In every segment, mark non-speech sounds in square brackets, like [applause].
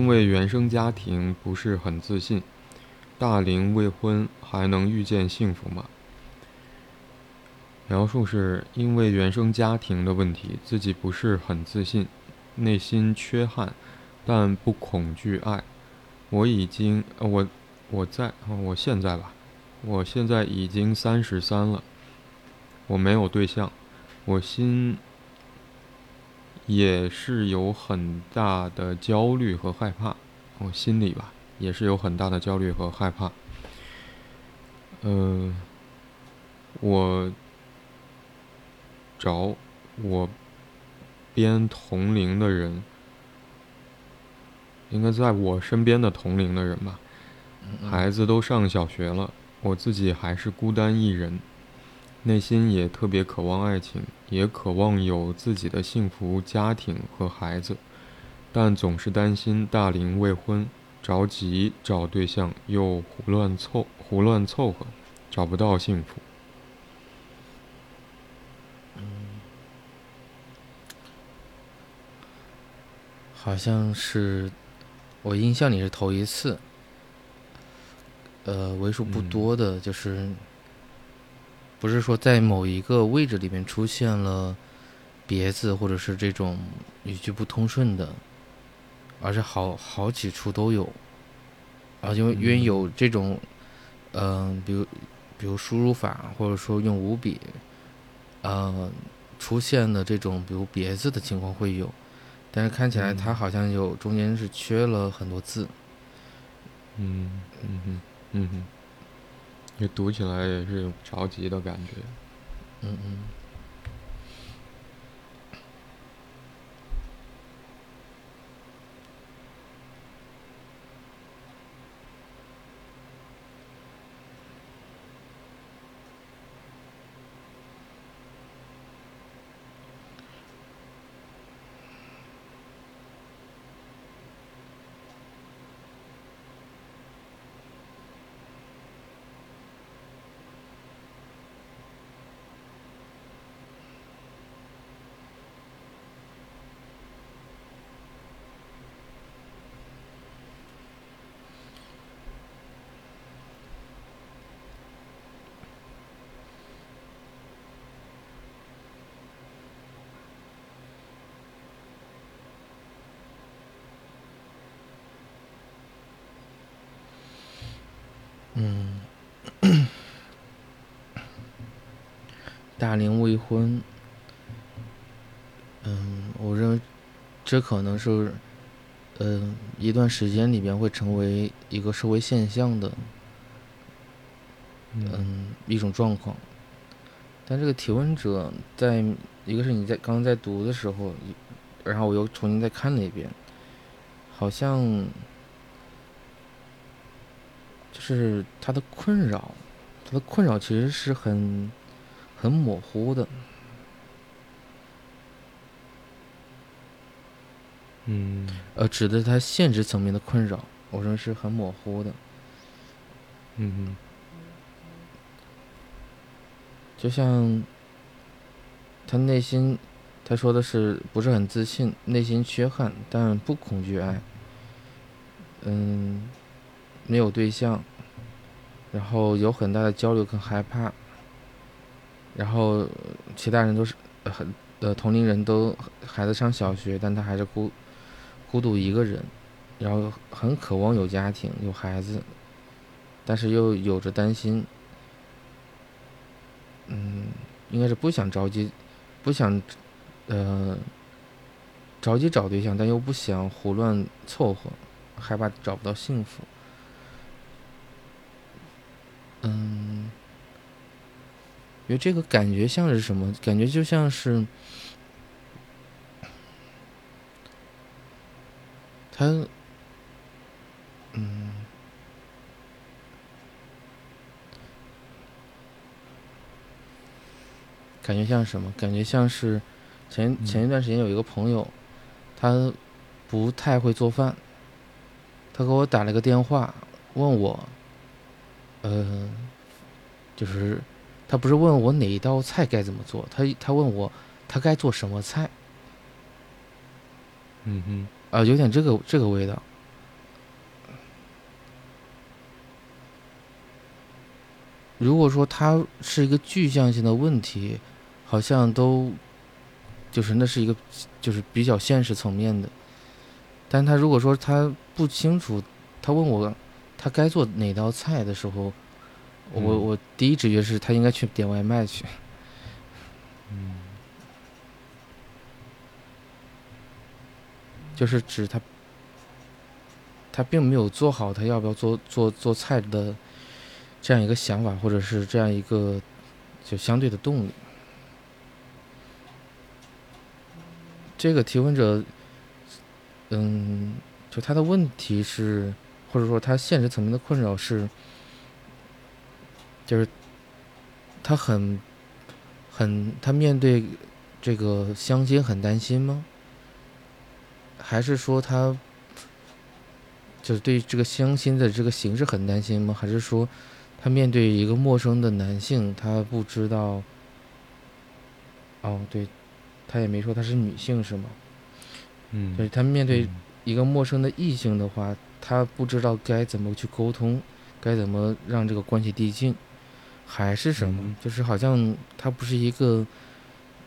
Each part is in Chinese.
因为原生家庭不是很自信，大龄未婚还能遇见幸福吗？描述是因为原生家庭的问题，自己不是很自信，内心缺憾，但不恐惧爱。我已经，我我在，我现在吧，我现在已经三十三了，我没有对象，我心也是有很大的焦虑和害怕，我心里吧也是有很大的焦虑和害怕。嗯，我。找我边同龄的人，应该在我身边的同龄的人吧。孩子都上小学了，我自己还是孤单一人，内心也特别渴望爱情，也渴望有自己的幸福家庭和孩子，但总是担心大龄未婚，着急找对象，又胡乱凑胡乱凑合，找不到幸福。好像是我印象里是头一次，呃，为数不多的，就是不是说在某一个位置里面出现了别字或者是这种语句不通顺的，而是好好几处都有，啊，因为因为有这种，嗯，比如比如输入法或者说用五笔，呃，出现的这种比如别字的情况会有。但是看起来它好像有中间是缺了很多字，嗯嗯嗯嗯嗯，就读起来也是有着急的感觉，嗯。嗯，大龄未婚，嗯，我认为这可能是，嗯，一段时间里边会成为一个社会现象的，嗯，一种状况。但这个提问者在一个是你在刚刚在读的时候，然后我又重新再看了一遍，好像。就是他的困扰，他的困扰其实是很很模糊的，嗯，呃，指的他现实层面的困扰，我认为是很模糊的，嗯嗯，就像他内心，他说的是不是很自信，内心缺憾，但不恐惧爱，嗯，没有对象。然后有很大的焦虑跟害怕，然后其他人都是很呃同龄人都孩子上小学，但他还是孤孤独一个人，然后很渴望有家庭有孩子，但是又有着担心，嗯，应该是不想着急，不想呃着急找对象，但又不想胡乱凑合，害怕找不到幸福。嗯，因为这个感觉像是什么？感觉就像是他，嗯，感觉像什么？感觉像是前前一段时间有一个朋友，他不太会做饭，他给我打了个电话，问我。呃，就是他不是问我哪一道菜该怎么做他他问我他该做什么菜嗯嗯啊有点这个这个味道。如果说他是一个具象性的问题好像都就是那是一个就是比较现实层面的。但他如果说他不清楚他问我他该做哪道菜的时候我我第一直觉是他应该去点外卖去。嗯，就是指他他并没有做好他要不要做做做菜的这样一个想法，或者是这样一个就相对的动力。这个提问者。嗯，就他的问题是，或者说他现实层面的困扰是，就是他很很他面对这个相亲很担心吗？还是说他就是对这个相亲的这个形式很担心吗？还是说他面对一个陌生的男性，他不知道？哦，对，他也没说他是女性是吗？嗯，就是他面对一个陌生的异性的话，他不知道该怎么去沟通，该怎么让这个关系递进，还是什么？就是好像它不是一个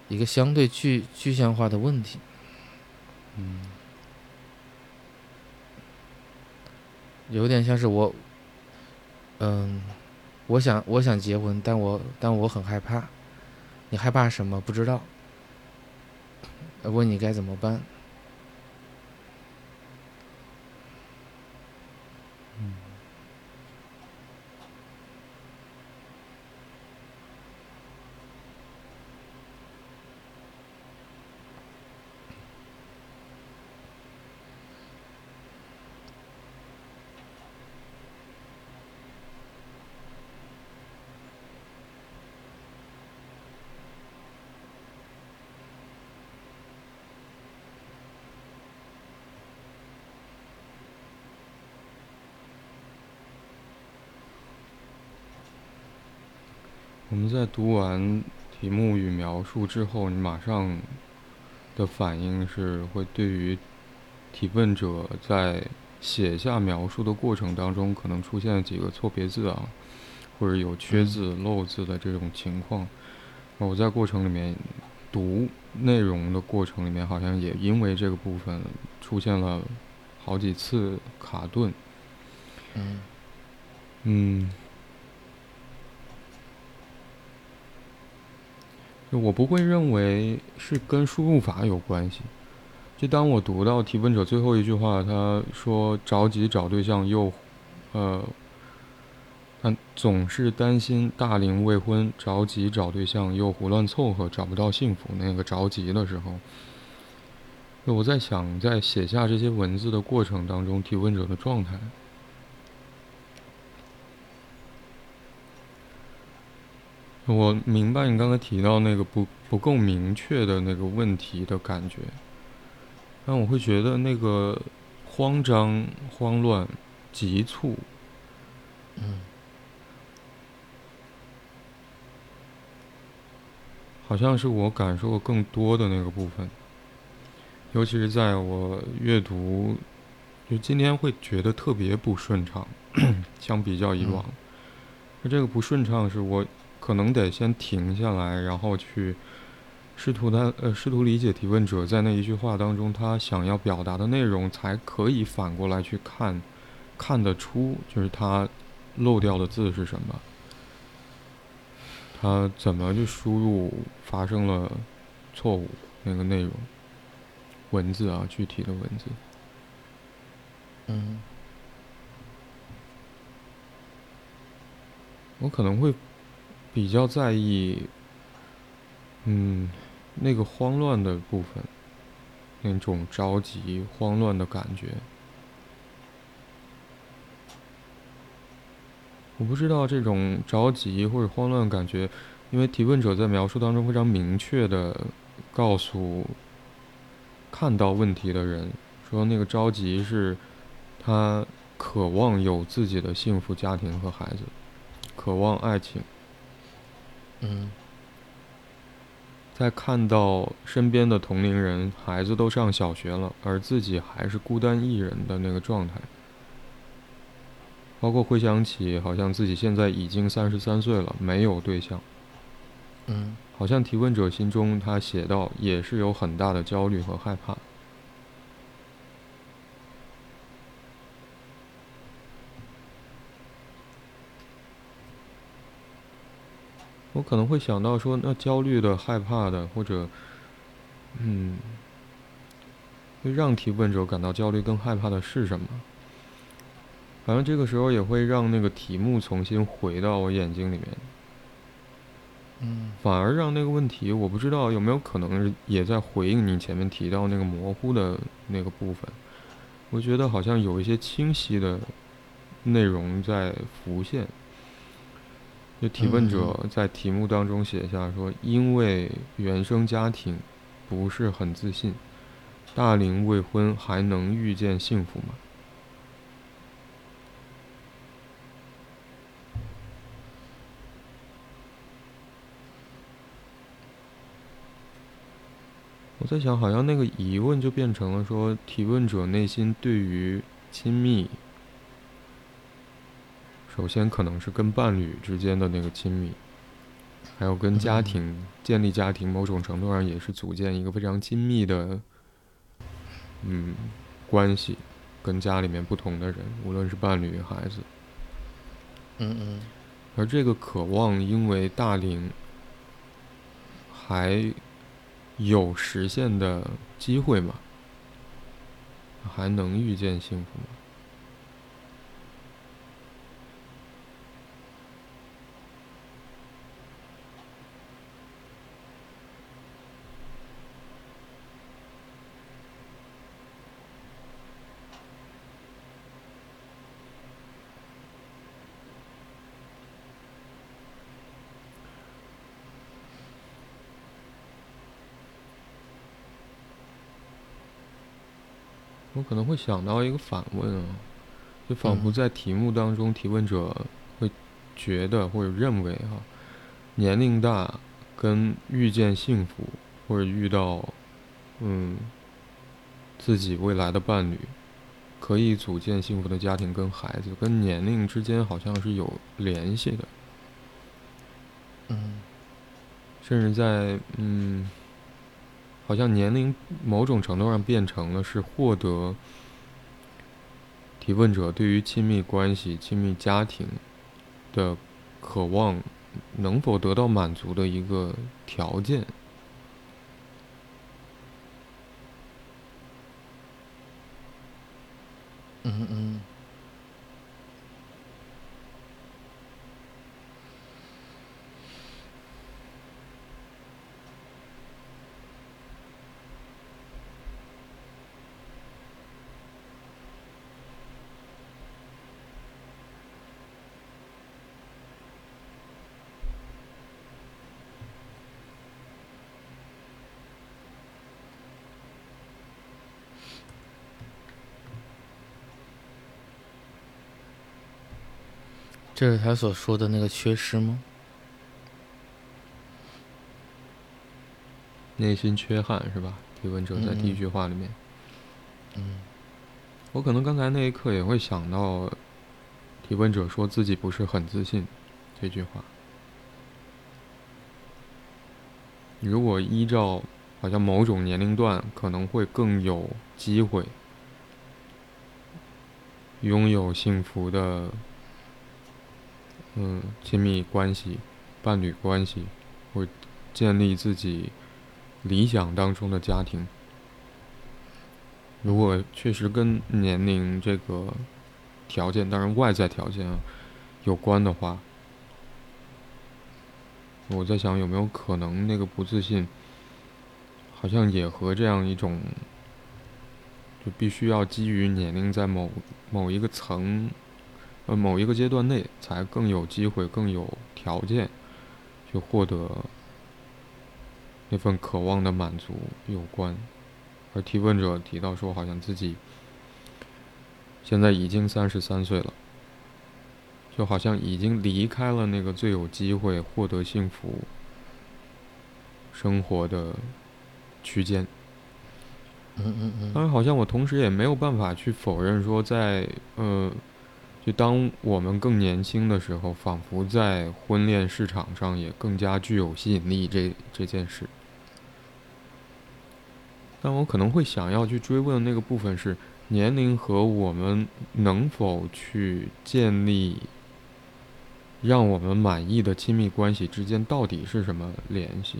一个相对具具象化的问题。嗯，有点像是我，嗯，我想我想结婚，但我但我很害怕。你害怕什么？不知道。问你该怎么办？我们在读完题目与描述之后，你马上的反应是会对于提问者在写下描述的过程当中可能出现几个错别字啊，或者有缺字漏字的这种情况。我在过程里面读内容的过程里面，好像也因为这个部分出现了好几次卡顿。嗯。嗯。我不会认为是跟输入法有关系。就当我读到提问者最后一句话，他说着急找对象又，呃，他总是担心大龄未婚，着急找对象又胡乱凑合，找不到幸福。那个着急的时候，我在想，在写下这些文字的过程当中，提问者的状态。我明白你刚才提到那个不不够明确的那个问题的感觉，但我会觉得那个慌张、慌乱、急促，嗯，好像是我感受更多的那个部分，尤其是在我阅读，就今天会觉得特别不顺畅，相比较以往，那这个不顺畅是我。可能得先停下来，然后去试图他呃试图理解提问者在那一句话当中他想要表达的内容，才可以反过来去看，看得出就是他漏掉的字是什么，他怎么去输入发生了错误那个内容文字啊具体的文字，嗯，我可能会。比较在意，嗯，那个慌乱的部分，那种着急、慌乱的感觉。我不知道这种着急或者慌乱感觉，因为提问者在描述当中非常明确的告诉看到问题的人，说那个着急是他渴望有自己的幸福家庭和孩子，渴望爱情。嗯，在看到身边的同龄人孩子都上小学了，而自己还是孤单一人的那个状态，包括回想起，好像自己现在已经三十三岁了，没有对象。嗯好像提问者心中他写到，也是有很大的焦虑和害怕。我可能会想到说，那焦虑的、害怕的，或者，嗯，会让提问者感到焦虑跟害怕的是什么？好像这个时候也会让那个题目重新回到我眼睛里面，嗯反而让那个问题，我不知道有没有可能也在回应你前面提到那个模糊的那个部分。我觉得好像有一些清晰的内容在浮现。就提问者在题目当中写下说，因为原生家庭不是很自信，大龄未婚还能遇见幸福吗？我在想，好像那个疑问就变成了说，提问者内心对于亲密，首先可能是跟伴侣之间的那个亲密，还有跟家庭、建立家庭，某种程度上也是组建一个非常亲密的，嗯，关系，跟家里面不同的人，无论是伴侣、孩子，嗯嗯而这个渴望，因为大龄还有实现的机会吗？还能遇见幸福吗？我可能会想到一个反问啊，就仿佛嗯在题目当中，提问者会觉得或者认为哈、年龄大跟遇见幸福或者遇到嗯自己未来的伴侣，可以组建幸福的家庭跟孩子，跟年龄之间好像是有联系的，嗯甚至在嗯。好像年龄某种程度上变成了是获得提问者对于亲密关系、亲密家庭的渴望能否得到满足的一个条件。嗯嗯这是他所说的那个缺失吗？内心缺憾是吧？提问者在第一嗯句话里面，嗯我可能刚才那一刻也会想到，提问者说自己不是很自信这句话。如果依照好像某种年龄段可能会更有机会拥有幸福的，嗯，亲密关系、伴侣关系，或建立自己理想当中的家庭。如果确实跟年龄这个条件，当然外在条件啊有关的话，我在想有没有可能那个不自信，好像也和这样一种，就必须要基于年龄在某某一个层，呃某一个阶段内才更有机会、更有条件去获得那份渴望的满足有关。而提问者提到说，好像自己现在已经三十三岁了，就好像已经离开了那个最有机会获得幸福生活的区间。嗯嗯嗯当然，好像我同时也没有办法去否认说在，呃就当我们更年轻的时候，仿佛在婚恋市场上也更加具有吸引力。这这件事，但我可能会想要去追问的那个部分是：年龄和我们能否去建立让我们满意的亲密关系之间到底是什么联系？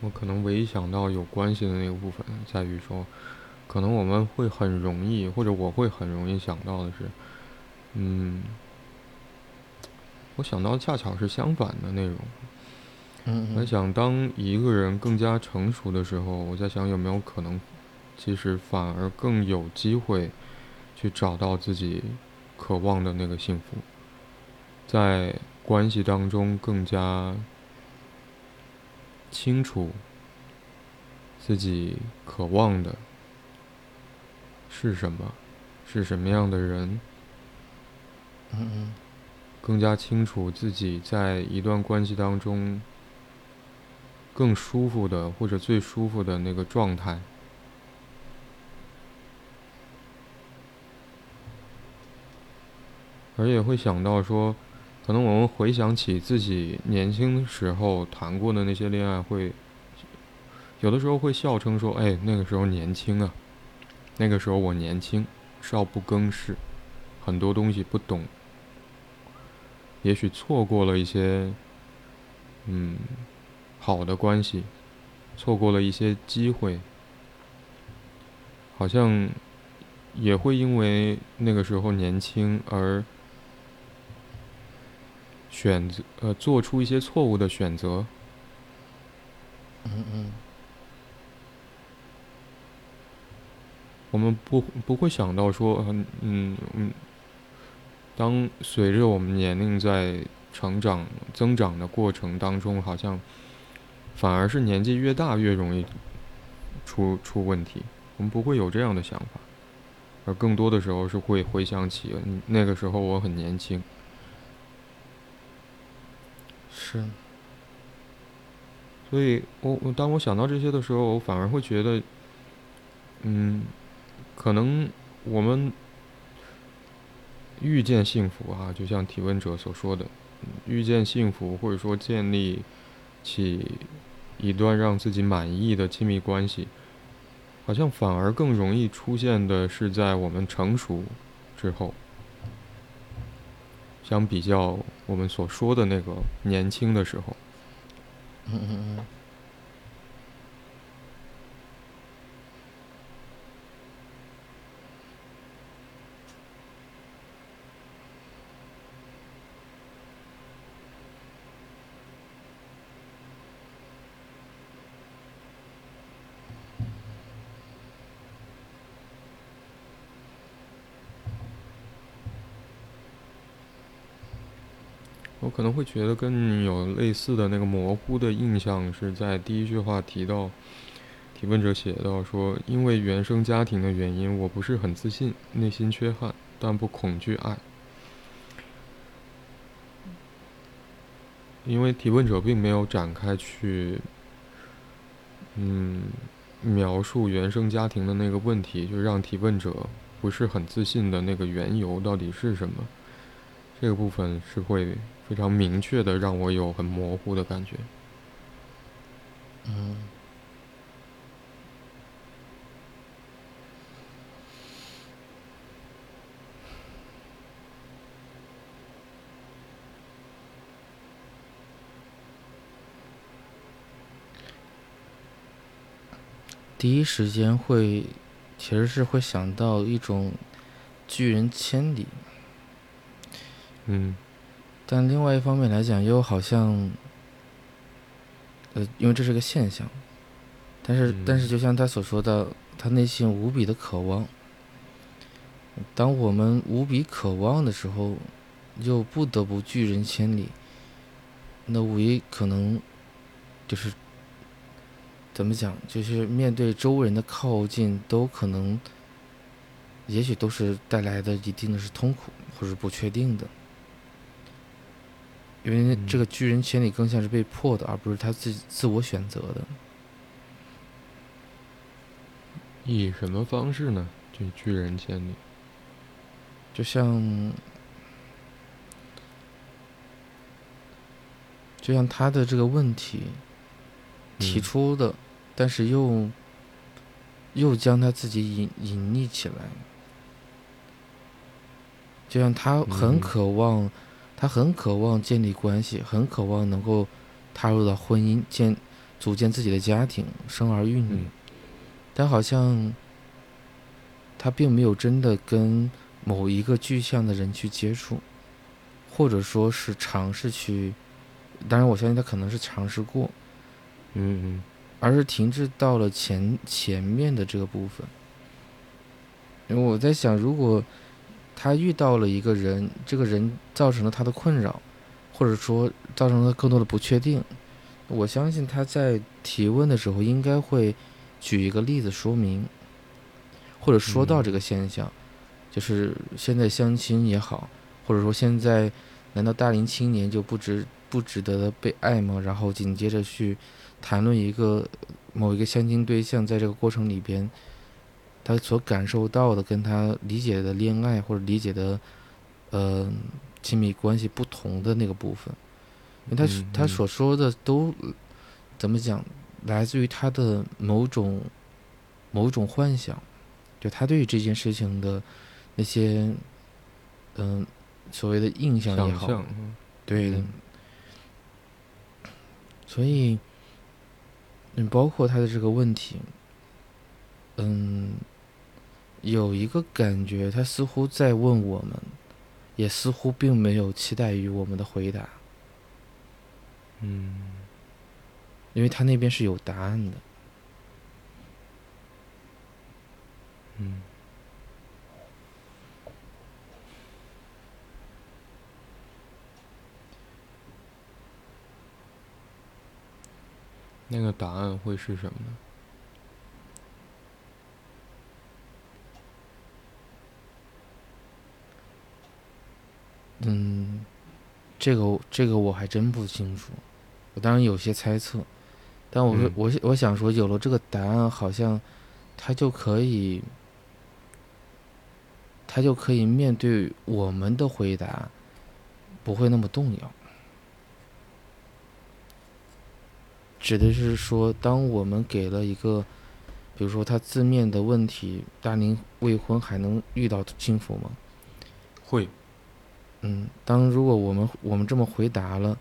我可能唯一想到有关系的那个部分，在于说，可能我们会很容易，或者我会很容易想到的是，嗯，我想到恰巧是相反的内容。嗯我在想，当一个人更加成熟的时候，我在想有没有可能，其实反而更有机会去找到自己渴望的那个幸福，在关系当中更加。清楚自己渴望的是什么，是什么样的人，嗯嗯，更加清楚自己在一段关系当中更舒服的或者最舒服的那个状态，而也会想到说。可能我们回想起自己年轻时候谈过的那些恋爱，会有的时候会笑称说：“哎，那个时候年轻啊，那个时候我年轻，少不更事，很多东西不懂，也许错过了一些嗯好的关系，错过了一些机会，好像也会因为那个时候年轻而。”选择呃，做出一些错误的选择。嗯嗯。我们不不会想到说，嗯嗯嗯，当随着我们年龄在成长增长的过程当中，好像反而是年纪越大越容易出出问题。我们不会有这样的想法，而更多的时候是会回想起那个时候我很年轻。是，所以我我当我想到这些的时候，我反而会觉得，嗯，可能我们遇见幸福啊，就像提问者所说的，遇见幸福，或者说建立起一段让自己满意的亲密关系，好像反而更容易出现的是在我们成熟之后。相比较我们所说的那个年轻的时候，嗯嗯嗯。可能会觉得跟有类似的那个模糊的印象，是在第一句话提到，提问者写到说，因为原生家庭的原因，我不是很自信，内心缺憾，但不恐惧爱。因为提问者并没有展开去，嗯，描述原生家庭的那个问题，就让提问者不是很自信的那个缘由到底是什么，这个部分是会非常明确的让我有很模糊的感觉。嗯。第一时间会，其实是会想到一种拒人千里，嗯，但另外一方面来讲，又好像，呃，因为这是个现象，但是但是就像他所说的，他内心无比的渴望，当我们无比渴望的时候，又不得不拒人千里，那无疑可能就是。怎么讲？就是面对周围人的靠近，都可能，也许都是带来的一定的是痛苦或者不确定的，因为这个巨人千里更像是被迫的，而不是他自己自我选择的。以什么方式呢？就巨人千里，就像，就像他的这个问题提出的。但是又，又将他自己隐隐匿起来，就像他很渴望，他很渴望建立关系，很渴望能够踏入到婚姻，建组建自己的家庭，生儿育女，但好像他并没有真的跟某一个具象的人去接触，或者说是尝试去，当然我相信他可能是尝试过，嗯嗯。而是停滞到了前前面的这个部分，因为我在想，如果他遇到了一个人，这个人造成了他的困扰，或者说造成了更多的不确定，我相信他在提问的时候应该会举一个例子说明，或者说到这个现象，就是现在相亲也好，或者说现在难道大龄青年就不值不值得被爱吗？然后紧接着去。谈论一个某一个相亲对象，在这个过程里边，他所感受到的跟他理解的恋爱或者理解的呃亲密关系不同的那个部分，因为他他所说的都怎么讲，来自于他的某种某种幻想，就他对于这件事情的那些嗯所谓的印象也好，对的，所以。嗯，包括他的这个问题，嗯，有一个感觉，他似乎在问我们，也似乎并没有期待于我们的回答，嗯，因为他那边是有答案的，嗯。那个答案会是什么呢？嗯，这个这个我还真不清楚，我当然有些猜测，但我我我想说，有了这个答案，好像他就可以，他就可以面对我们的回答，不会那么动摇。指的是说，当我们给了一个，比如说他字面的问题，大龄未婚还能遇到幸福吗？会。嗯，当如果我们我们这么回答了，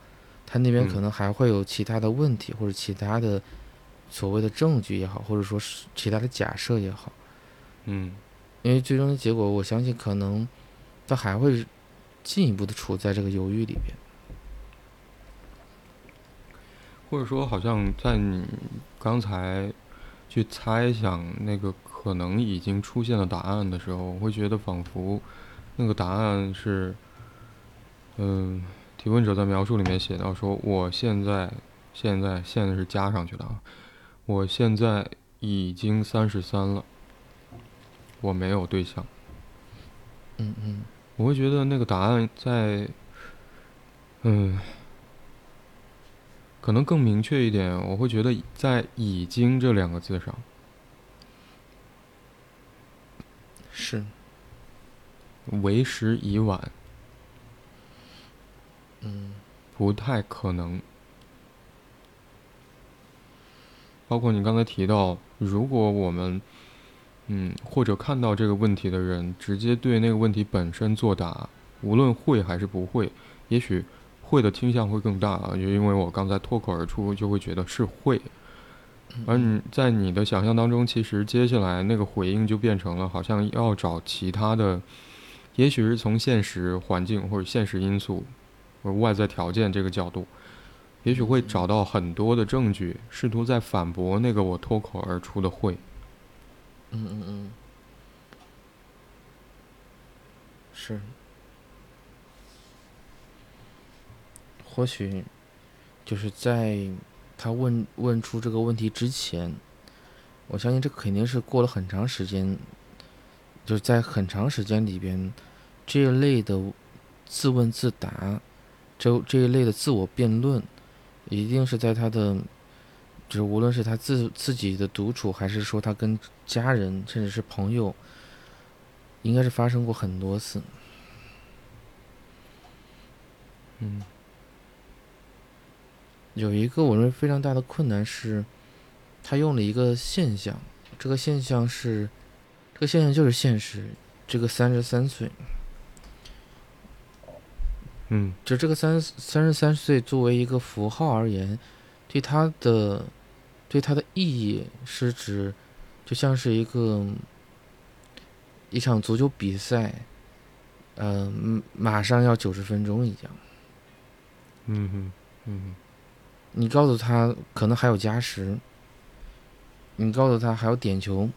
他那边可能还会有其他的问题，或者其他的所谓的证据也好，或者说是其他的假设也好。嗯。因为最终的结果，我相信可能他还会进一步的处在这个犹豫里边。或者说，好像在你刚才去猜想那个可能已经出现的答案的时候，我会觉得仿佛那个答案是，嗯，提提问者在描述里面写到说：“我现在，现在，现在是加上去的啊，我现在已经三十三了，我没有对象。”嗯嗯，我会觉得那个答案在，嗯，可能更明确一点。我会觉得在“已经”这两个字上，是为时已晚，嗯不太可能。包括你刚才提到，如果我们，嗯，或者看到这个问题的人，直接对那个问题本身作答，无论会还是不会，也许会的倾向会更大啊，就因为我刚才脱口而出，就会觉得是会。而你在你的想象当中，其实接下来那个回应就变成了好像要找其他的，也许是从现实环境或者现实因素，外在条件这个角度，也许会找到很多的证据，试图在反驳那个我脱口而出的会。嗯嗯嗯，是，或许就是在他问问出这个问题之前，我相信这肯定是过了很长时间，就是在很长时间里边，这一类的自问自答，这这一类的自我辩论，一定是在他的。就是无论是他自自己的独处，还是说他跟家人，甚至是朋友，应该是发生过很多次。嗯，有一个我认为非常大的困难是，他用了一个现象，这个现象是，这个现象就是现实。这个三十三岁，嗯，就这个三三十三岁作为一个符号而言，对他的。对他的意义是指，就像是一个一场足球比赛，嗯，马上要九十分钟一样。嗯哼，嗯哼。你告诉他可能还有加时，你告诉他还有点球，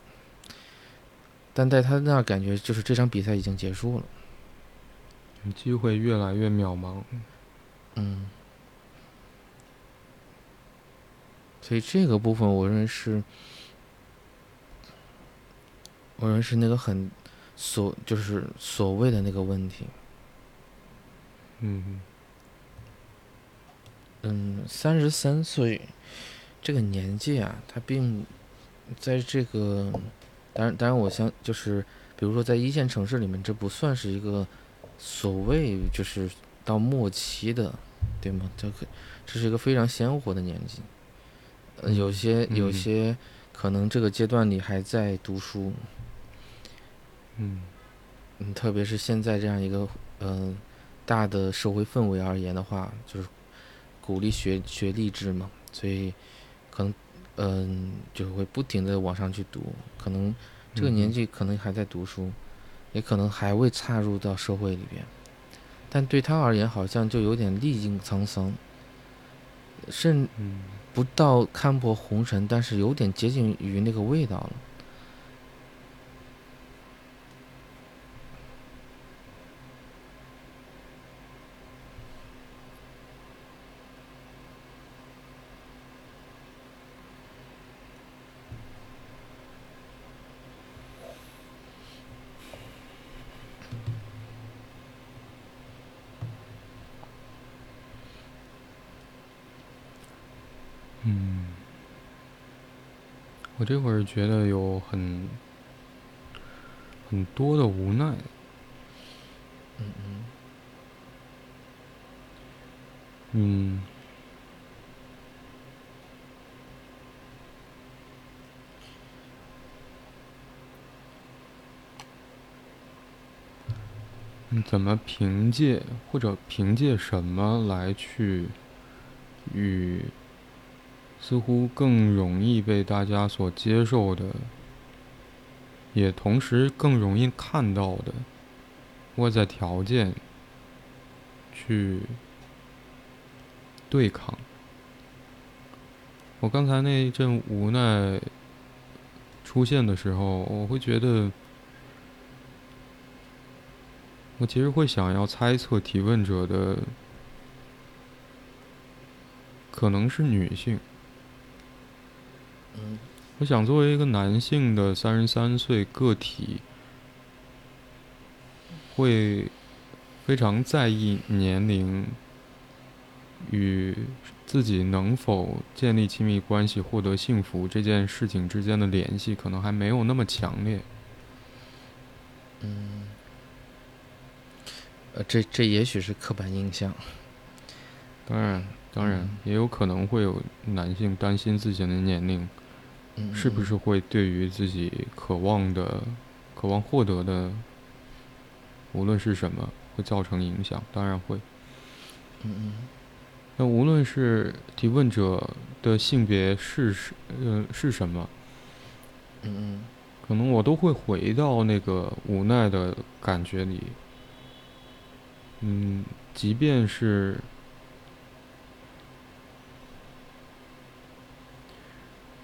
但在他那感觉就是这场比赛已经结束了，机会越来越渺茫。嗯。所以这个部分，我认为是，我认为是那个很所就是所谓的那个问题。嗯嗯，三十三岁这个年纪啊，他并在这个，当然当然，我相就是，比如说在一线城市里面，这不算是一个所谓就是到末期的，对吗？这个这是一个非常鲜活的年纪。呃有些有些可能这个阶段你还在读书，嗯，嗯，特别是现在这样一个嗯大的社会氛围而言的话，就是鼓励学学励志嘛，所以可能嗯就会不停的往上去读，可能这个年纪可能还在读书，也可能还未踏入到社会里边，但对他而言好像就有点历尽沧桑，甚。不到看破红尘，但是有点接近于那个味道了。嗯，我这会儿觉得有很很多的无奈。嗯嗯。嗯。你怎么凭借或者凭借什么来去与？似乎更容易被大家所接受的，也同时更容易看到的外在条件去对抗。我刚才那一阵无奈出现的时候，我会觉得，我其实会想要猜测提问者的可能是女性。嗯我想作为一个男性的三十三岁个体，会非常在意年龄与自己能否建立亲密关系、获得幸福这件事情之间的联系，可能还没有那么强烈。嗯，呃，这这也许是刻板印象。当然，当然嗯也有可能会有男性担心自己的年龄嗯，是不是会对于自己渴望的、渴望获得的，无论是什么，会造成影响？当然会。嗯嗯那无论是提问者的性别是是呃是什么，嗯嗯可能我都会回到那个无奈的感觉里。嗯，即便是，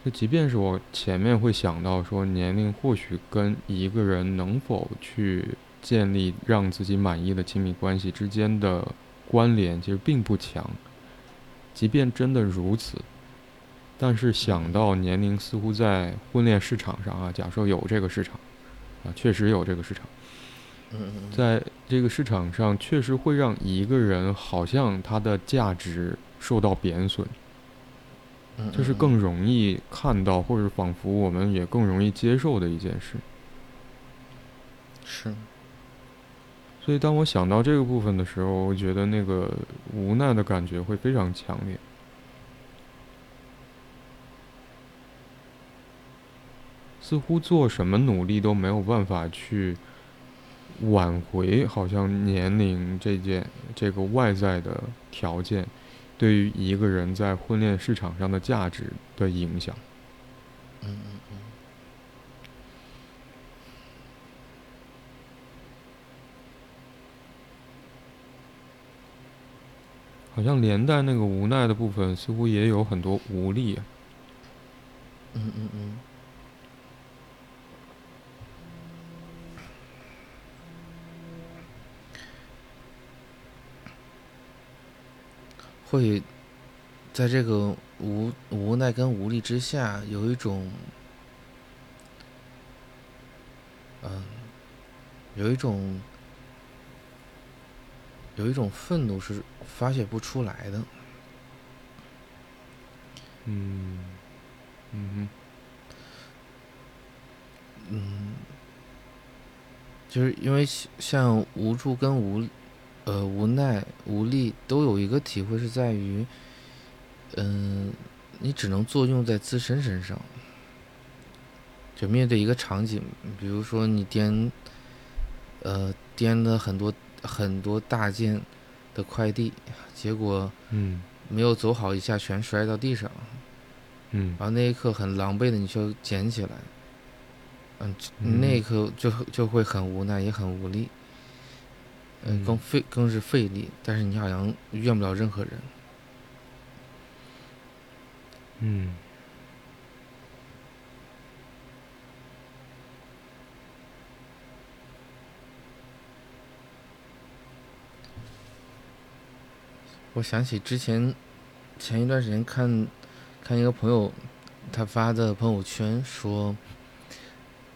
就即便是我前面会想到说年龄或许跟一个人能否去建立让自己满意的亲密关系之间的关联其实并不强。即便真的如此，但是想到年龄似乎在婚恋市场上啊，假设有这个市场，啊，确实有这个市场，在这个市场上确实会让一个人好像他的价值受到贬损，嗯这是更容易看到，或者仿佛我们也更容易接受的一件事。是所以当我想到这个部分的时候，我觉得那个无奈的感觉会非常强烈。似乎做什么努力都没有办法去挽回，好像年龄这件这个外在的条件对于一个人在婚恋市场上的价值的影响。嗯嗯嗯好像连带那个无奈的部分，似乎也有很多无力。嗯嗯嗯。会在这个无无奈跟无力之下，有一种，嗯，有一种，有一种愤怒是发泄不出来的。嗯，嗯哼。嗯，就是因为像像无助跟无，呃无奈无力都有一个体会是在于，嗯、你只能作用在自身身上。就面对一个场景，比如说你颠，呃颠了很多很多大件的快递，结果嗯。没有走好一下全摔到地上，嗯。然后那一刻很狼狈的你就捡起来，嗯，嗯。那一刻就就会很无奈，也很无力，嗯，更嗯。费更是费力，但是你好像怨不了任何人，嗯。我想起之前前一段时间看看一个朋友他发的朋友圈说，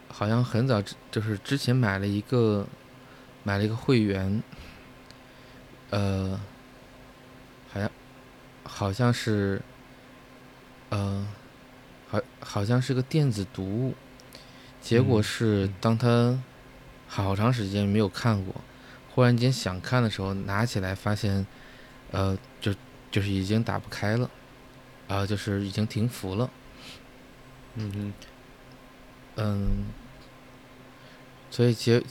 好像很早之就是之前买了一个买了一个会员，呃，好像好像是呃好好像是个电子读物，结果嗯是嗯当他好长时间没有看过，忽然间想看的时候拿起来发现。呃，就就是已经打不开了，啊、就是已经停服了，嗯哼。嗯，所以结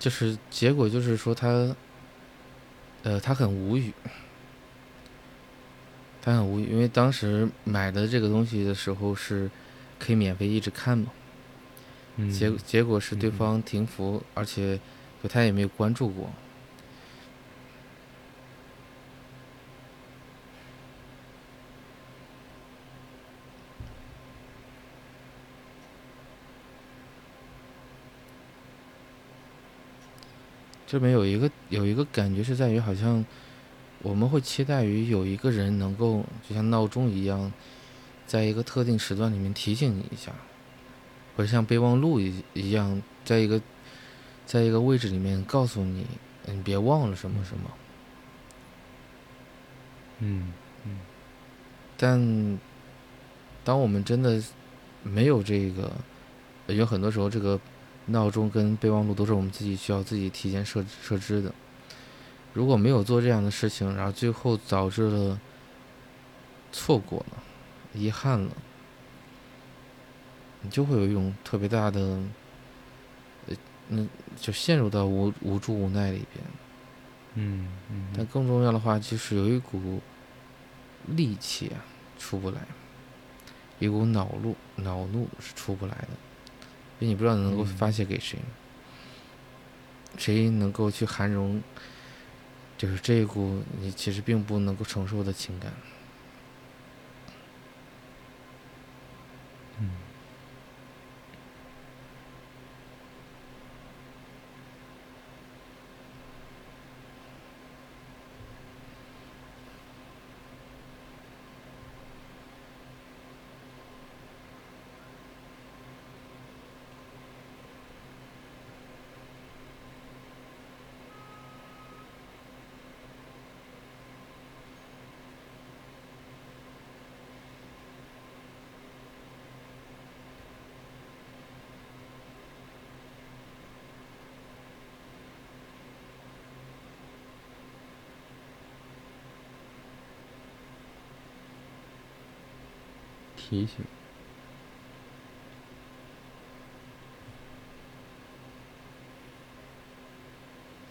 就是结果就是说他，呃，他很无语，他很无语，因为当时买的这个东西的时候是可以免费一直看嘛，嗯结结果是对嗯。方停服，而且就他也没有关注过，这边有一个有一个感觉是在于好像，我们会期待于有一个人能够就像闹钟一样，在一个特定时段里面提醒你一下，或者像备忘录一一样，在一个在一个位置里面告诉你，你别忘了什么什么。嗯嗯。但当我们真的没有这个，有很多时候这个闹钟跟备忘录都是我们自己需要自己提前设设置的。如果没有做这样的事情，然后最后导致了错过了、遗憾了，你就会有一种特别大的，呃，那就陷入到无无助、无奈里边。嗯嗯。但更重要的话，就是有一股戾气啊，出不来，一股恼怒，恼怒是出不来的，因为你不知道能够发泄给谁，谁能够去涵容。就是这一股你其实并不能够承受的情感。嗯。提醒。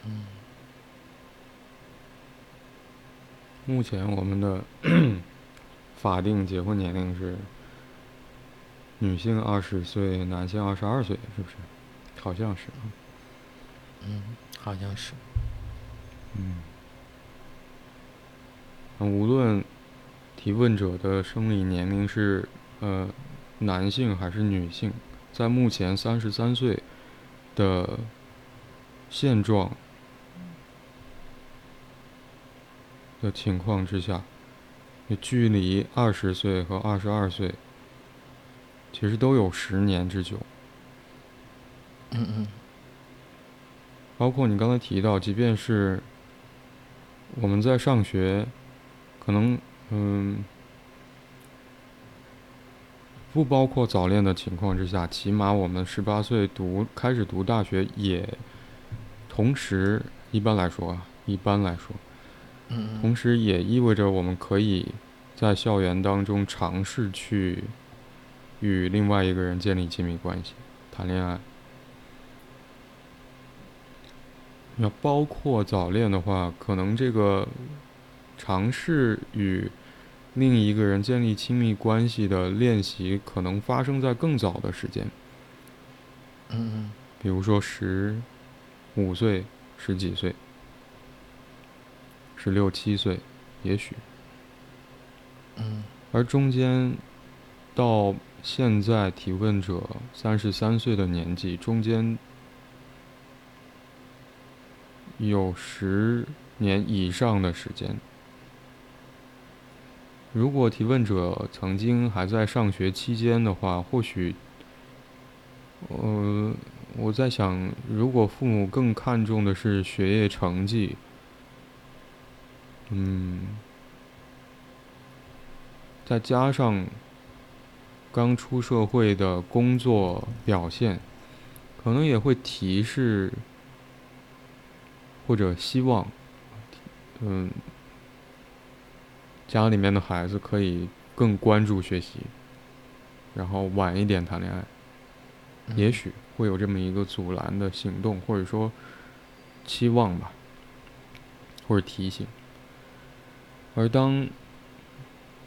嗯。目前我们的 [clears throat] 法定结婚年龄是女性二十岁，男性二十二岁，是不是？好像是啊。嗯，好像是。嗯。无论。提问者的生理年龄是呃男性还是女性？在目前三十三岁的现状的情况之下，距离二十岁和二十二岁其实都有十年之久。嗯嗯。包括你刚才提到，即便是我们在上学，可能。嗯，不包括早恋的情况之下，起码我们十八岁读开始读大学，也同时一般来说啊，一般来说，嗯，同时也意味着我们可以在校园当中尝试去与另外一个人建立亲密关系，谈恋爱。那包括早恋的话，可能这个尝试与另一个人建立亲密关系的练习，可能发生在更早的时间。嗯嗯。比如说十五岁、十几岁、十六七岁，也许。嗯。而中间到现在提问者三十三岁的年纪，中间有十年以上的时间。如果提问者曾经还在上学期间的话，或许，呃，我在想，如果父母更看重的是学业成绩，嗯，再加上刚出社会的工作表现，可能也会提示或者希望，嗯。家里面的孩子可以更关注学习，然后晚一点谈恋爱，也许会有这么一个阻拦的行动，或者说期望吧，或者提醒。而当，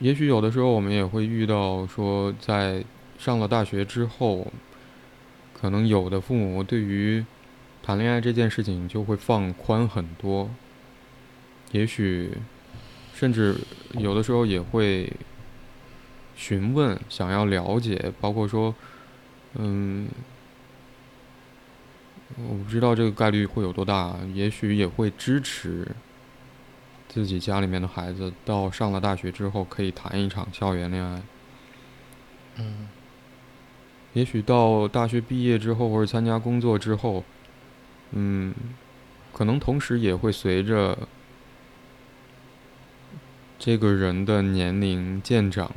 也许有的时候我们也会遇到说，在上了大学之后，可能有的父母对于谈恋爱这件事情就会放宽很多，也许。甚至有的时候也会询问，想要了解，包括说，嗯，我不知道这个概率会有多大，也许也会支持自己家里面的孩子到上了大学之后可以谈一场校园恋爱。嗯。也许到大学毕业之后或者参加工作之后，嗯，可能同时也会随着这个人的年龄渐长，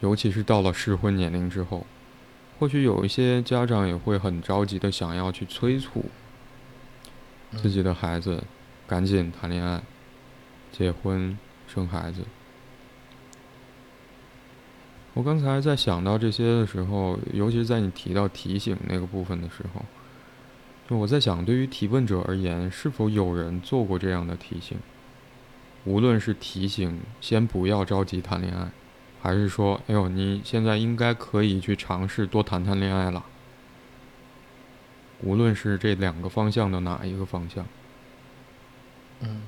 尤其是到了适婚年龄之后，或许有一些家长也会很着急的想要去催促自己的孩子赶紧谈恋爱、结婚、生孩子。我刚才在想到这些的时候，尤其是在你提到提醒那个部分的时候，就我在想，对于提问者而言，是否有人做过这样的提醒？无论是提醒先不要着急谈恋爱，还是说，哎呦，你现在应该可以去尝试多谈谈恋爱了。无论是这两个方向的哪一个方向，嗯。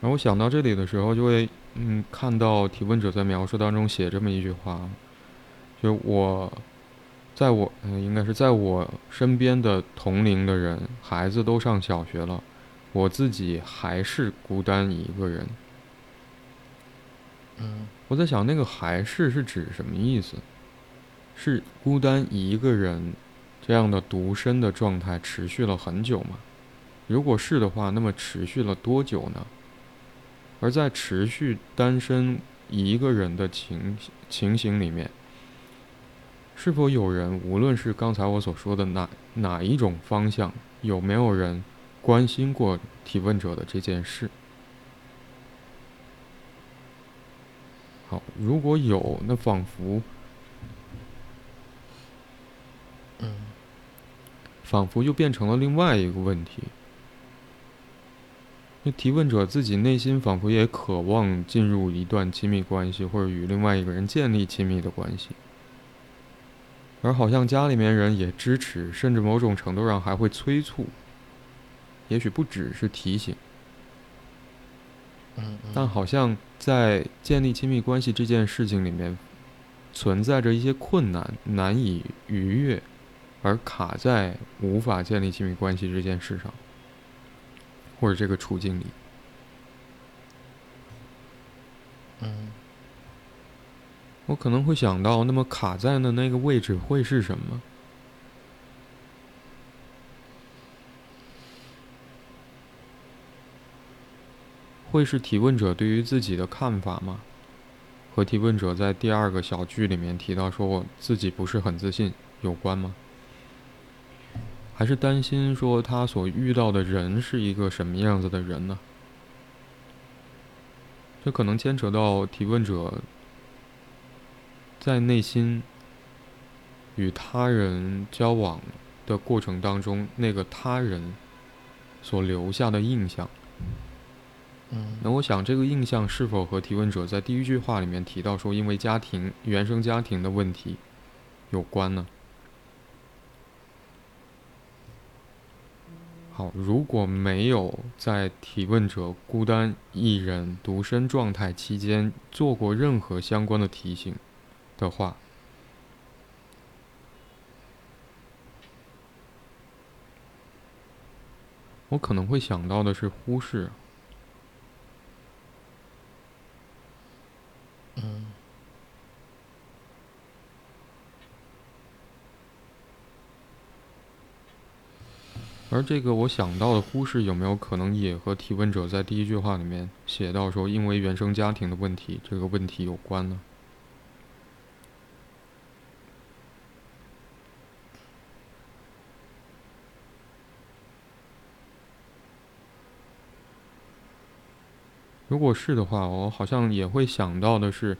然后我想到这里的时候，就会。嗯，看到提问者在描述当中写这么一句话，就我，在我嗯，应该是在我身边的同龄的人，孩子都上小学了，我自己还是孤单一个人。嗯，我在想那个还是是指什么意思？是孤单一个人这样的独身的状态持续了很久吗？如果是的话，那么持续了多久呢？而在持续单身一个人的情情形里面，是否有人，无论是刚才我所说的哪哪一种方向，有没有人关心过提问者的这件事？好，如果有，那仿佛，嗯，仿佛就变成了另外一个问题。那提问者自己内心仿佛也渴望进入一段亲密关系，或者与另外一个人建立亲密的关系，而好像家里面人也支持，甚至某种程度上还会催促，也许不只是提醒，嗯，但好像在建立亲密关系这件事情里面，存在着一些困难，难以逾越，而卡在无法建立亲密关系这件事上。或者这个处境里，嗯，我可能会想到，那么卡在的那个位置会是什么？会是提问者对于自己的看法吗？和提问者在第二个小句里面提到说我自己不是很自信有关吗？还是担心说他所遇到的人是一个什么样子的人呢？这可能牵扯到提问者在内心与他人交往的过程当中，那个他人所留下的印象。那我想，这个印象是否和提问者在第一句话里面提到说因为家庭原生家庭的问题有关呢？好，如果没有在提问者孤单一人、独身状态期间做过任何相关的提醒的话，我可能会想到的是忽视。而这个我想到的忽视，有没有可能也和提问者在第一句话里面写到说，因为原生家庭的问题这个问题有关呢？如果是的话，我好像也会想到的是，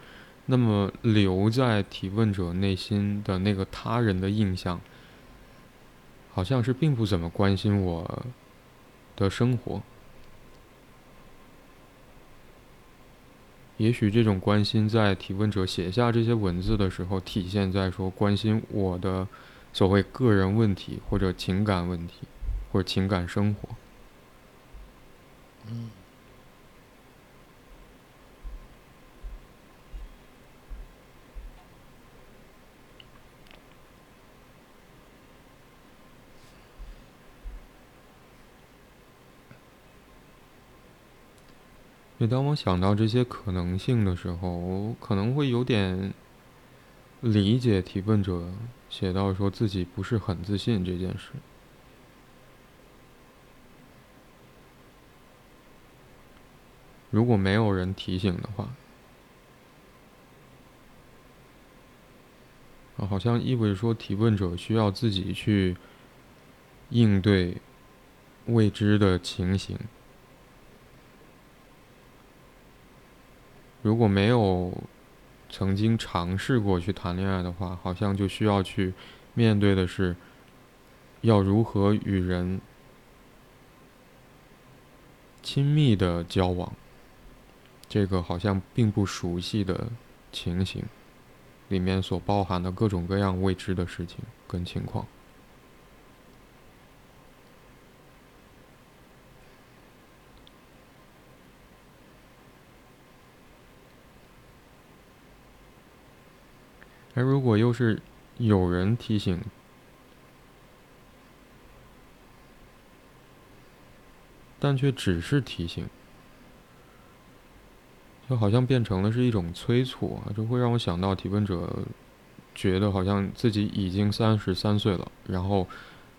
那么留在提问者内心的那个他人的印象。好像是并不怎么关心我的生活，也许这种关心在提问者写下这些文字的时候，体现在说关心我的所谓个人问题或者情感问题或者情感生活。嗯。每当我想到这些可能性的时候，我可能会有点理解提问者写到说自己不是很自信这件事。如果没有人提醒的话，啊，好像意味着说提问者需要自己去应对未知的情形。如果没有曾经尝试过去谈恋爱的话，好像就需要去面对的是要如何与人亲密的交往。这个好像并不熟悉的情形，里面所包含的各种各样未知的事情跟情况。而如果又是有人提醒，但却只是提醒。就好像变成了是一种催促啊，就会让我想到提问者觉得好像自己已经三十三岁了，然后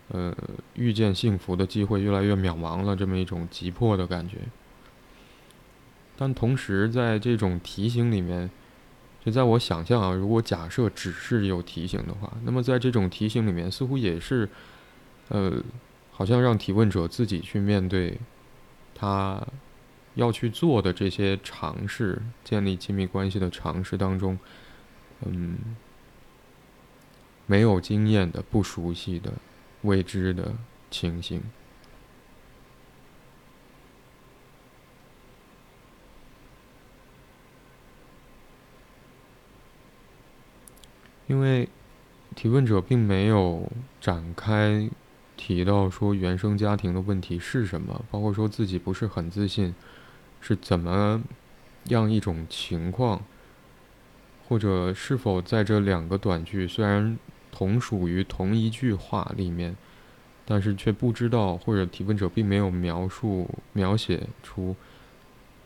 呃遇见幸福的机会越来越渺茫了，这么一种急迫的感觉。但同时在这种提醒里面，就在我想象啊，如果假设只是有提醒的话，那么在这种提醒里面，似乎也是呃，好像让提问者自己去面对他。要去做的这些尝试，建立亲密关系的尝试当中，嗯，没有经验的、不熟悉的、未知的情形，因为提问者并没有展开提到说原生家庭的问题是什么，包括说自己不是很自信。是怎么样一种情况，或者是否在这两个短句虽然同属于同一句话里面，但是却不知道或者提问者并没有描述描写出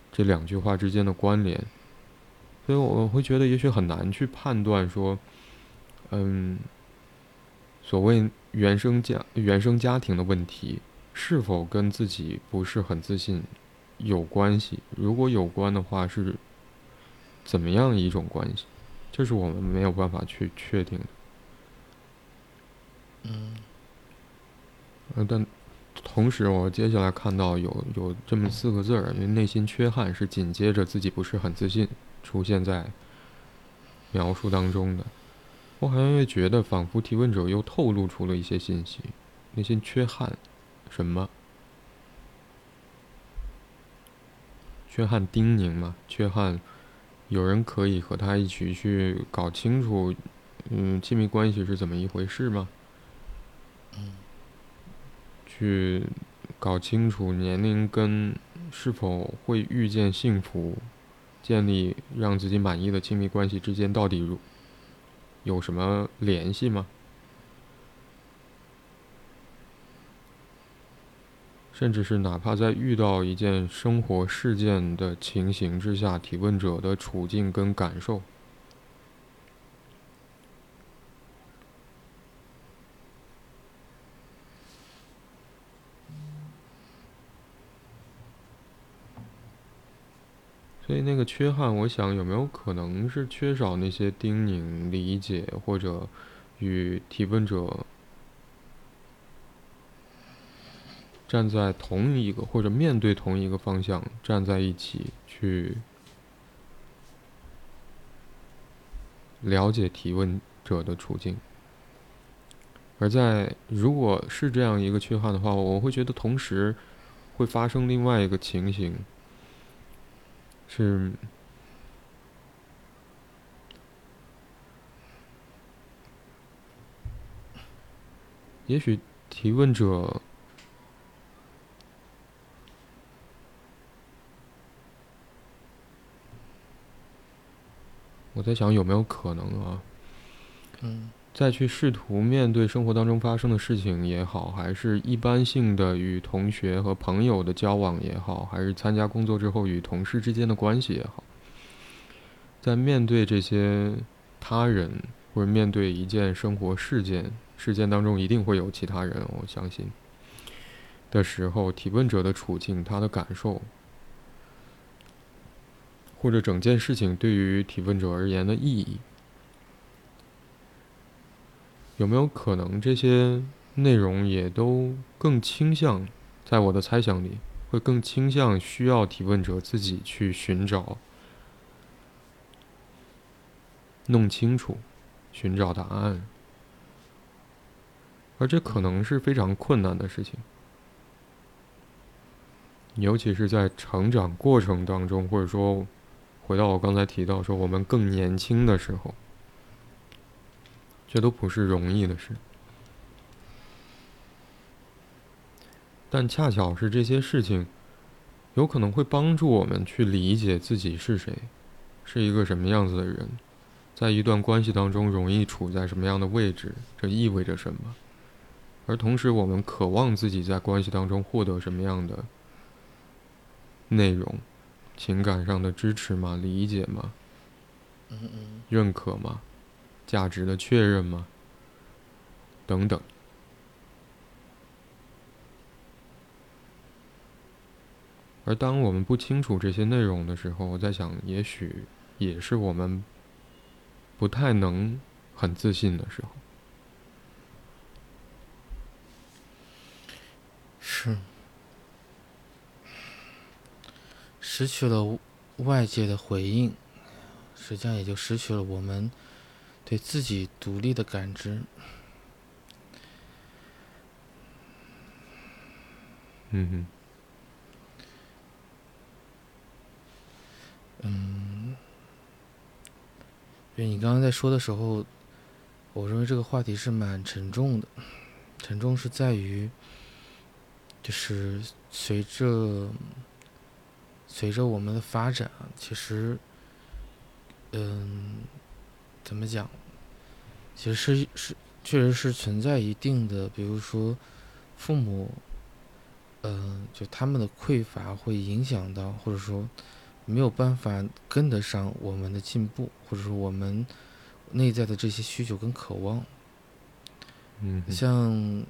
这两句话之间的关联，所以我会觉得也许很难去判断说，嗯，所谓原生家原生家庭的问题是否跟自己不是很自信。有关系，如果有关的话，是怎么样一种关系？这是我们没有办法去确定的。嗯。呃，但同时，我接下来看到有有这么四个字儿，因为内心缺憾是紧接着自己不是很自信出现在描述当中的。我好像会觉得，仿佛提问者又透露出了一些信息：那些缺憾什么？缺憾叮咛嘛？缺憾，有人可以和他一起去搞清楚，嗯，亲密关系是怎么一回事吗？嗯。去搞清楚年龄跟是否会遇见幸福、建立让自己满意的亲密关系之间到底有有什么联系吗？甚至是哪怕在遇到一件生活事件的情形之下，提问者的处境跟感受。所以那个缺憾，我想有没有可能是缺少那些叮咛、理解，或者与提问者。站在同一个或者面对同一个方向，站在一起去了解提问者的处境。而在如果是这样一个缺憾的话，我会觉得同时会发生另外一个情形，是也许提问者。我在想有没有可能啊？嗯，再去试图面对生活当中发生的事情也好，还是一般性的与同学和朋友的交往也好，还是参加工作之后与同事之间的关系也好，在面对这些他人或者面对一件生活事件，事件当中一定会有其他人，我相信的时候，提问者的处境、他的感受，或者整件事情对于提问者而言的意义。有没有可能这些内容也都更倾向，在我的猜想里，会更倾向需要提问者自己去寻找、弄清楚、寻找答案，而这可能是非常困难的事情，尤其是在成长过程当中，或者说回到我刚才提到说我们更年轻的时候。这都不是容易的事，但恰巧是这些事情，有可能会帮助我们去理解自己是谁，是一个什么样子的人，在一段关系当中容易处在什么样的位置，这意味着什么，而同时我们渴望自己在关系当中获得什么样的内容，情感上的支持吗？理解吗？嗯嗯，认可吗？价值的确认吗？等等。而当我们不清楚这些内容的时候，我在想，也许也是我们不太能很自信的时候。是，失去了外界的回应，实际上也就失去了我们。对自己独立的感知，嗯哼，嗯，因为你刚刚在说的时候，我认为这个话题是蛮沉重的，沉重是在于，就是随着随着我们的发展啊，其实，嗯，怎么讲？其实是是，确实是存在一定的，比如说，父母，嗯，就他们的匮乏会影响到，或者说没有办法跟得上我们的进步，或者说我们内在的这些需求跟渴望。嗯，像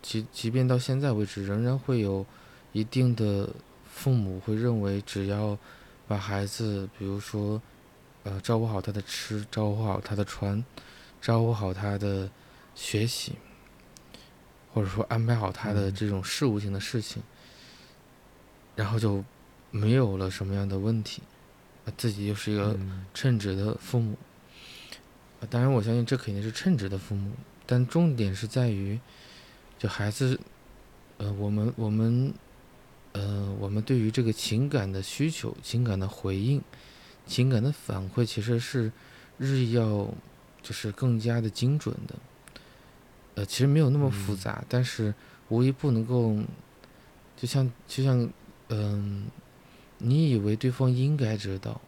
即即便到现在为止，仍然会有一定的父母会认为，只要把孩子，比如说，呃，照顾好他的吃，照顾好他的穿。照顾好他的学习，或者说安排好他的这种事务性的事情，然后就没有了什么样的问题，自己就是一个称职的父母。当然，我相信这肯定是称职的父母，但重点是在于，就孩子，呃，我们我们，呃，我们对于这个情感的需求、情感的回应、情感的反馈，其实是日益要。就是更加的精准的，呃，其实没有那么复杂，但是无一不能够，就像就像，嗯，你以为对方应该知道，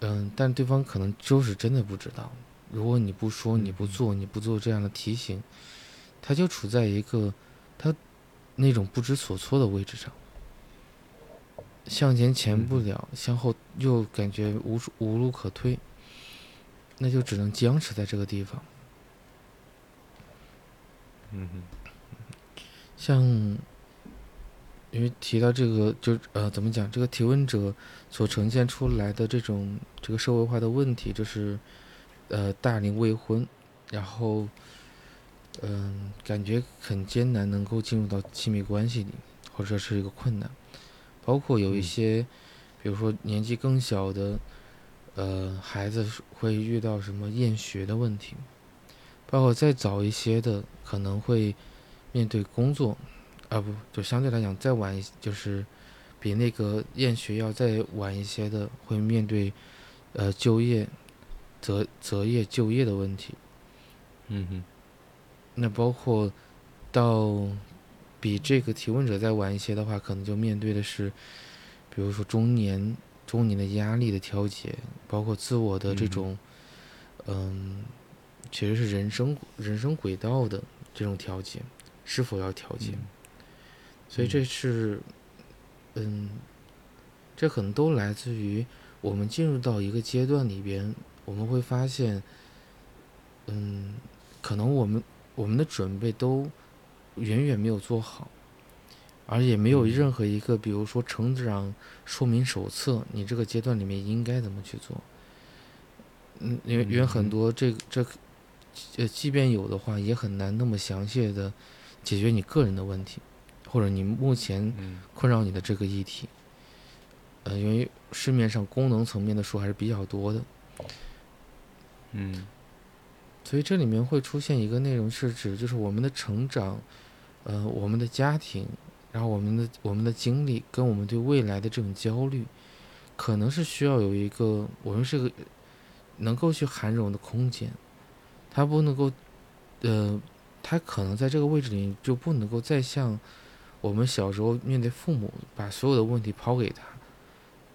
嗯，但对方可能就是真的不知道。如果你不说，你不做，你不做这样的提醒，他就处在一个他那种不知所措的位置上，向前前不了，向后又感觉无无路可退。那就只能僵持在这个地方。嗯哼，像，因为提到这个，就呃，怎么讲？这个提问者所呈现出来的这种这个社会化的问题，就是呃，大龄未婚，然后嗯，感觉很艰难，能够进入到亲密关系里，或者说是一个困难。包括有一些，比如说年纪更小的。呃，孩子会遇到什么厌学的问题？包括再早一些的，可能会面对工作，啊不，就相对来讲再晚一，就是比那个厌学要再晚一些的，会面对呃就业、择择业、就业的问题。嗯哼。那包括到比这个提问者再晚一些的话，可能就面对的是，比如说中年。中年的压力的调节，包括自我的这种，嗯，其实是人生人生轨道的这种调节，是否要调节？所以这是，嗯，这可能都来自于我们进入到一个阶段里边，我们会发现，嗯，可能我们我们的准备都远远没有做好，而也没有任何一个，比如说成长说明手册，你这个阶段里面应该怎么去做？嗯，因为因为很多这这，呃，即便有的话，也很难那么详细的解决你个人的问题。或者你目前困扰你的这个议题，呃，因为市面上功能层面的书还是比较多的，嗯，所以这里面会出现一个内容是指就是我们的成长，呃，我们的家庭，然后我们的我们的经历跟我们对未来的这种焦虑，可能是需要有一个我们是个能够去涵容的空间，它不能够，呃，它可能在这个位置里就不能够再像。我们小时候面对父母，把所有的问题抛给他，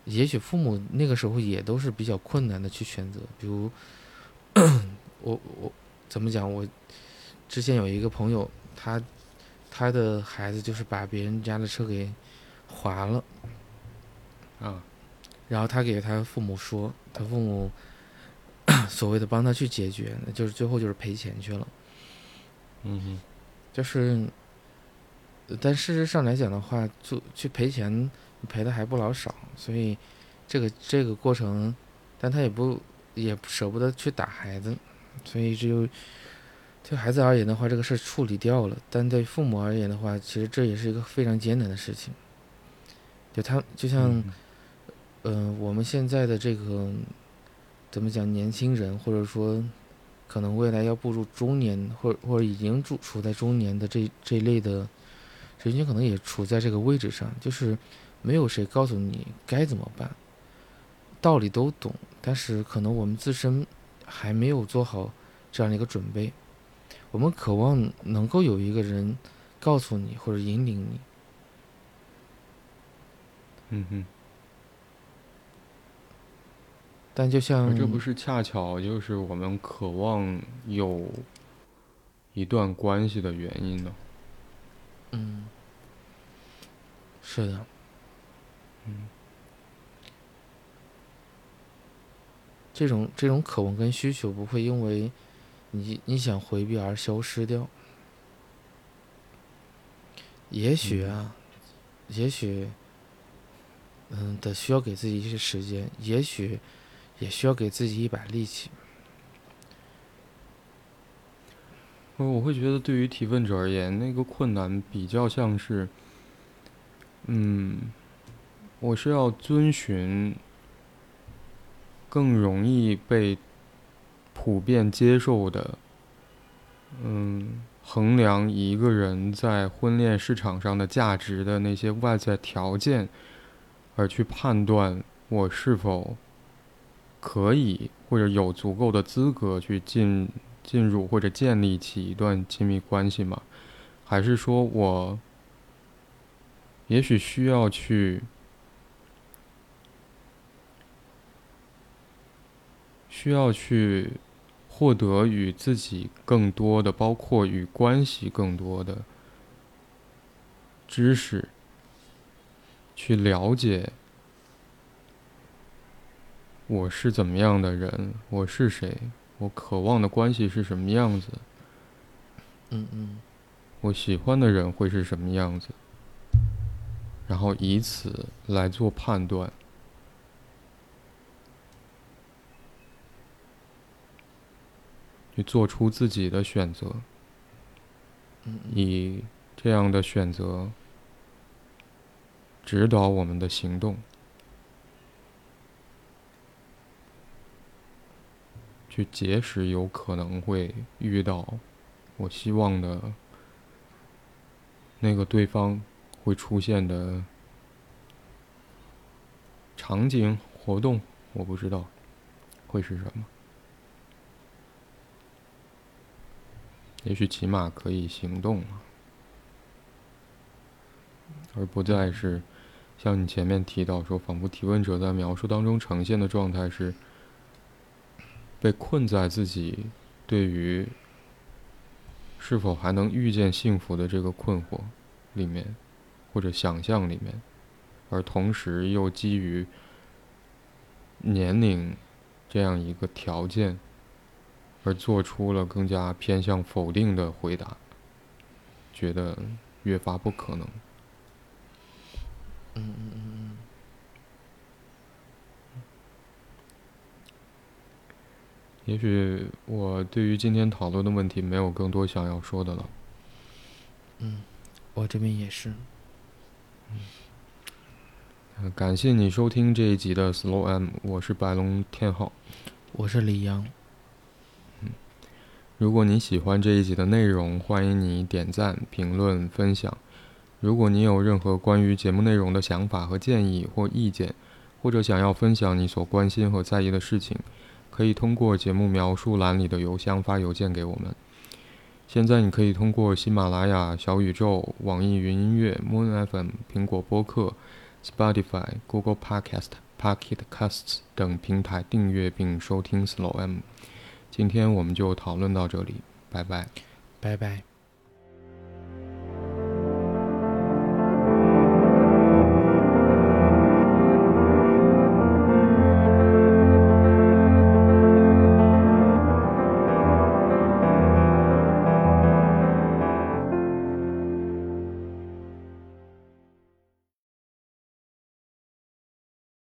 也许父母那个时候也都是比较困难的去选择。比如，[coughs] 我我怎么讲？我之前有一个朋友，他他的孩子就是把别人家的车给划了，啊，然后他给他父母说，他父母 [clears throat] 所谓的帮他去解决，那就是最后就是赔钱去了。嗯哼，就是。但事实上来讲的话，就去赔钱，赔的还不老少。所以，这个这个过程，但他也不也舍不得去打孩子，所以就对孩子而言的话，这个事儿处理掉了。但对父母而言的话，其实这也是一个非常艰难的事情。就他就像，嗯，我们现在的这个怎么讲，年轻人或者说可能未来要步入中年，或或者已经处处在中年的这这一类的。人群可能也处在这个位置上，就是没有谁告诉你该怎么办，道理都懂，但是可能我们自身还没有做好这样的一个准备。我们渴望能够有一个人告诉你或者引领你。嗯哼。但就像这不是恰巧就是我们渴望有一段关系的原因呢？嗯，是的，嗯，这种这种渴望跟需求不会因为你你想回避而消失掉。也许啊，也许，嗯，得需要给自己一些时间，也许也需要给自己一把力气。我会觉得，对于提问者而言，那个困难比较像是，嗯，我是要遵循更容易被普遍接受的，嗯，衡量一个人在婚恋市场上的价值的那些外在条件，而去判断我是否可以或者有足够的资格去进。进入或者建立起一段亲密关系吗？还是说我也许需要去需要去获得与自己更多的，包括与关系更多的知识，去了解我是怎么样的人，我是谁？我渴望的关系是什么样子？嗯嗯。我喜欢的人会是什么样子？然后以此来做判断，去做出自己的选择。以这样的选择指导我们的行动。去结识有可能会遇到我希望的那个对方会出现的场景活动，我不知道会是什么。也许起码可以行动了而不再是像你前面提到说，仿佛提问者在描述当中呈现的状态是。被困在自己对于是否还能遇见幸福的这个困惑里面，或者想象里面，而同时又基于年龄这样一个条件，而做出了更加偏向否定的回答，觉得越发不可能。嗯嗯嗯嗯。也许我对于今天讨论的问题没有更多想要说的了。嗯，我这边也是。嗯，感谢你收听这一集的 Slow M，我是白龙天浩，我是李阳。如果你喜欢这一集的内容，欢迎你点赞、评论、分享。如果你有任何关于节目内容的想法和建议或意见，或者想要分享你所关心和在意的事情。可以通过节目描述栏里的邮箱发邮件给我们。现在你可以通过喜马拉雅、小宇宙、网易云音乐、Moon FM、苹果播客、Spotify、Google Podcast、Pocket Casts 等平台订阅并收听 Slow M。今天我们就讨论到这里，拜拜，拜拜。